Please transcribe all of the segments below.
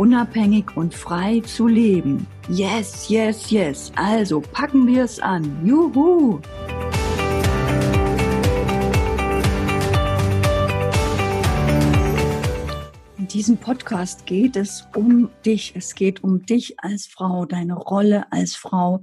unabhängig und frei zu leben. Yes, yes, yes. Also packen wir es an. Juhu! In diesem Podcast geht es um dich. Es geht um dich als Frau, deine Rolle als Frau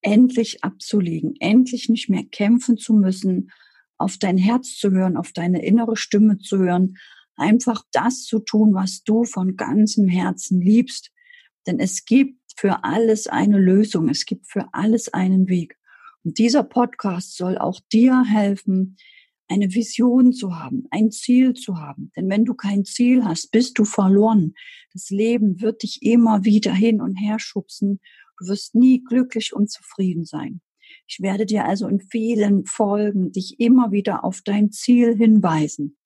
endlich abzulegen, endlich nicht mehr kämpfen zu müssen, auf dein Herz zu hören, auf deine innere Stimme zu hören, einfach das zu tun, was du von ganzem Herzen liebst. Denn es gibt für alles eine Lösung, es gibt für alles einen Weg. Und dieser Podcast soll auch dir helfen, eine Vision zu haben, ein Ziel zu haben. Denn wenn du kein Ziel hast, bist du verloren. Das Leben wird dich immer wieder hin und her schubsen. Du wirst nie glücklich und zufrieden sein. Ich werde dir also in vielen Folgen dich immer wieder auf dein Ziel hinweisen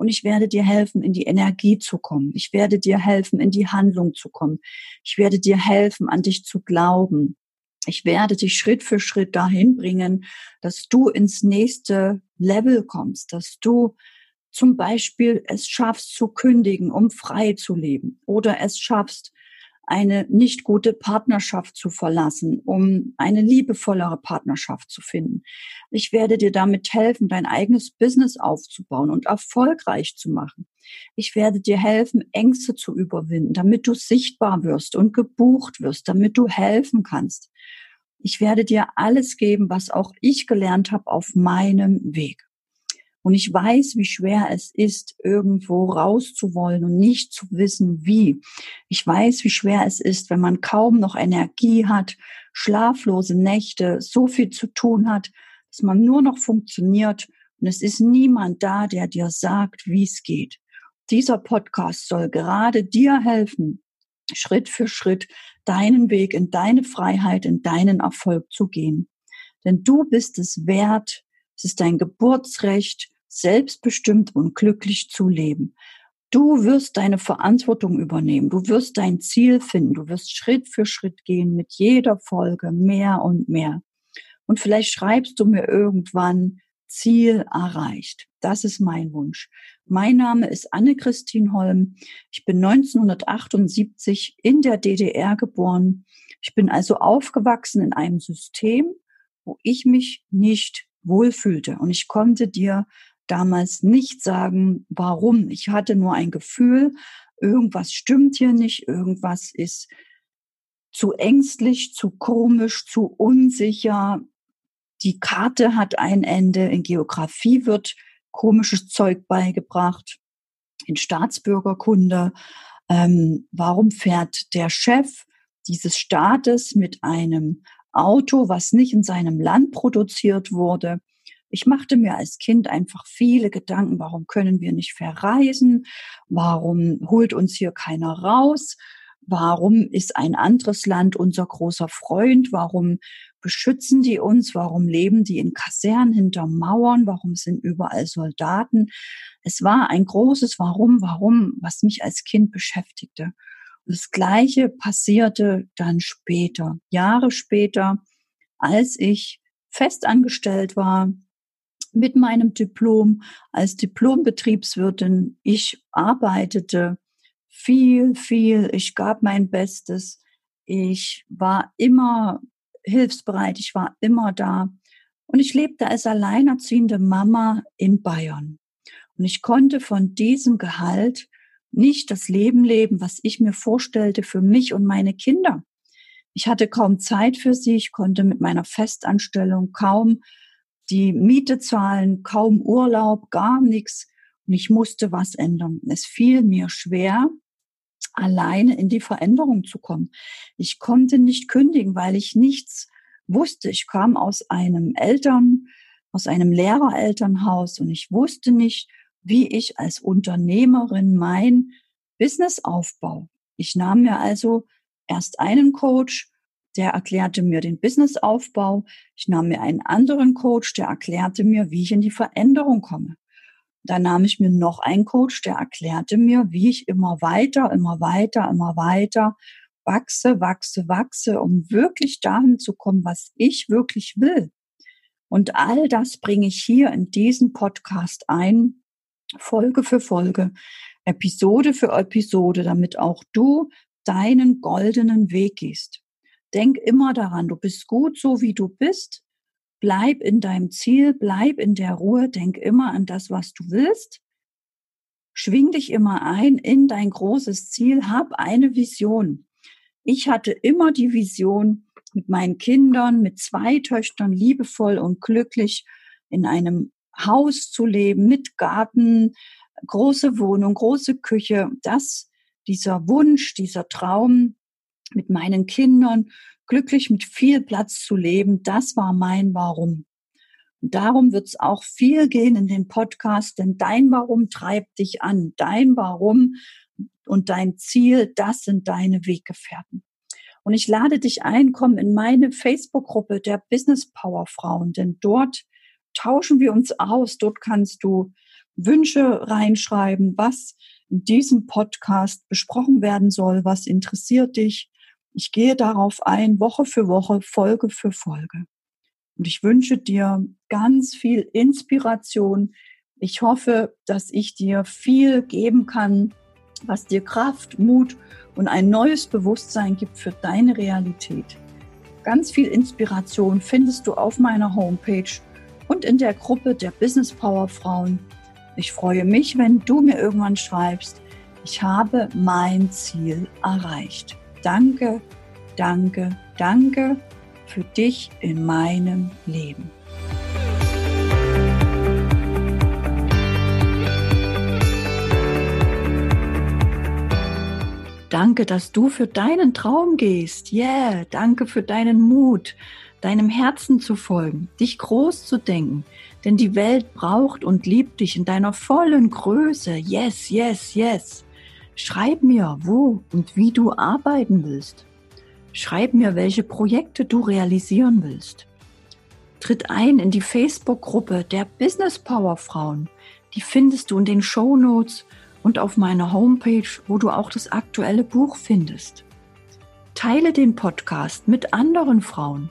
und ich werde dir helfen, in die Energie zu kommen. Ich werde dir helfen, in die Handlung zu kommen. Ich werde dir helfen, an dich zu glauben. Ich werde dich Schritt für Schritt dahin bringen, dass du ins nächste Level kommst, dass du zum Beispiel es schaffst zu kündigen, um frei zu leben oder es schaffst, eine nicht gute Partnerschaft zu verlassen, um eine liebevollere Partnerschaft zu finden. Ich werde dir damit helfen, dein eigenes Business aufzubauen und erfolgreich zu machen. Ich werde dir helfen, Ängste zu überwinden, damit du sichtbar wirst und gebucht wirst, damit du helfen kannst. Ich werde dir alles geben, was auch ich gelernt habe auf meinem Weg. Und ich weiß, wie schwer es ist, irgendwo rauszuwollen und nicht zu wissen, wie. Ich weiß, wie schwer es ist, wenn man kaum noch Energie hat, schlaflose Nächte, so viel zu tun hat, dass man nur noch funktioniert und es ist niemand da, der dir sagt, wie es geht. Dieser Podcast soll gerade dir helfen, Schritt für Schritt deinen Weg in deine Freiheit, in deinen Erfolg zu gehen. Denn du bist es wert, es ist dein Geburtsrecht, selbstbestimmt und glücklich zu leben. Du wirst deine Verantwortung übernehmen. Du wirst dein Ziel finden. Du wirst Schritt für Schritt gehen mit jeder Folge mehr und mehr. Und vielleicht schreibst du mir irgendwann Ziel erreicht. Das ist mein Wunsch. Mein Name ist Anne-Christine Holm. Ich bin 1978 in der DDR geboren. Ich bin also aufgewachsen in einem System, wo ich mich nicht wohlfühlte. Und ich konnte dir damals nicht sagen, warum. Ich hatte nur ein Gefühl, irgendwas stimmt hier nicht, irgendwas ist zu ängstlich, zu komisch, zu unsicher. Die Karte hat ein Ende. In Geografie wird komisches Zeug beigebracht. In Staatsbürgerkunde. Ähm, warum fährt der Chef dieses Staates mit einem Auto, was nicht in seinem Land produziert wurde? Ich machte mir als Kind einfach viele Gedanken, warum können wir nicht verreisen? Warum holt uns hier keiner raus? Warum ist ein anderes Land unser großer Freund? Warum beschützen die uns? Warum leben die in Kasernen hinter Mauern? Warum sind überall Soldaten? Es war ein großes Warum, warum, was mich als Kind beschäftigte. Das Gleiche passierte dann später, Jahre später, als ich festangestellt war, mit meinem Diplom als Diplombetriebswirtin. Ich arbeitete viel, viel. Ich gab mein Bestes. Ich war immer hilfsbereit. Ich war immer da. Und ich lebte als alleinerziehende Mama in Bayern. Und ich konnte von diesem Gehalt nicht das Leben leben, was ich mir vorstellte für mich und meine Kinder. Ich hatte kaum Zeit für sie. Ich konnte mit meiner Festanstellung kaum die Miete zahlen, kaum Urlaub, gar nichts. Und ich musste was ändern. Es fiel mir schwer, alleine in die Veränderung zu kommen. Ich konnte nicht kündigen, weil ich nichts wusste. Ich kam aus einem Eltern, aus einem Lehrerelternhaus und ich wusste nicht, wie ich als Unternehmerin mein Business aufbaue. Ich nahm mir also erst einen Coach, der erklärte mir den Businessaufbau. Ich nahm mir einen anderen Coach, der erklärte mir, wie ich in die Veränderung komme. Dann nahm ich mir noch einen Coach, der erklärte mir, wie ich immer weiter, immer weiter, immer weiter wachse, wachse, wachse, um wirklich dahin zu kommen, was ich wirklich will. Und all das bringe ich hier in diesen Podcast ein, Folge für Folge, Episode für Episode, damit auch du deinen goldenen Weg gehst. Denk immer daran, du bist gut so, wie du bist. Bleib in deinem Ziel, bleib in der Ruhe, denk immer an das, was du willst. Schwing dich immer ein in dein großes Ziel, hab eine Vision. Ich hatte immer die Vision, mit meinen Kindern, mit zwei Töchtern liebevoll und glücklich in einem Haus zu leben, mit Garten, große Wohnung, große Küche, das, dieser Wunsch, dieser Traum, mit meinen Kindern glücklich mit viel Platz zu leben, das war mein Warum. Und darum wird es auch viel gehen in den Podcast, denn dein Warum treibt dich an. Dein Warum und dein Ziel, das sind deine Weggefährten. Und ich lade dich ein, komm in meine Facebook-Gruppe der Business Power Frauen, denn dort tauschen wir uns aus. Dort kannst du Wünsche reinschreiben, was in diesem Podcast besprochen werden soll, was interessiert dich. Ich gehe darauf ein, Woche für Woche, Folge für Folge. Und ich wünsche dir ganz viel Inspiration. Ich hoffe, dass ich dir viel geben kann, was dir Kraft, Mut und ein neues Bewusstsein gibt für deine Realität. Ganz viel Inspiration findest du auf meiner Homepage und in der Gruppe der Business Power Frauen. Ich freue mich, wenn du mir irgendwann schreibst, ich habe mein Ziel erreicht. Danke, danke, danke für dich in meinem Leben. Danke, dass du für deinen Traum gehst. Yeah, danke für deinen Mut, deinem Herzen zu folgen, dich groß zu denken. Denn die Welt braucht und liebt dich in deiner vollen Größe. Yes, yes, yes. Schreib mir, wo und wie du arbeiten willst. Schreib mir, welche Projekte du realisieren willst. Tritt ein in die Facebook-Gruppe der Business Power Frauen. Die findest du in den Show Notes und auf meiner Homepage, wo du auch das aktuelle Buch findest. Teile den Podcast mit anderen Frauen.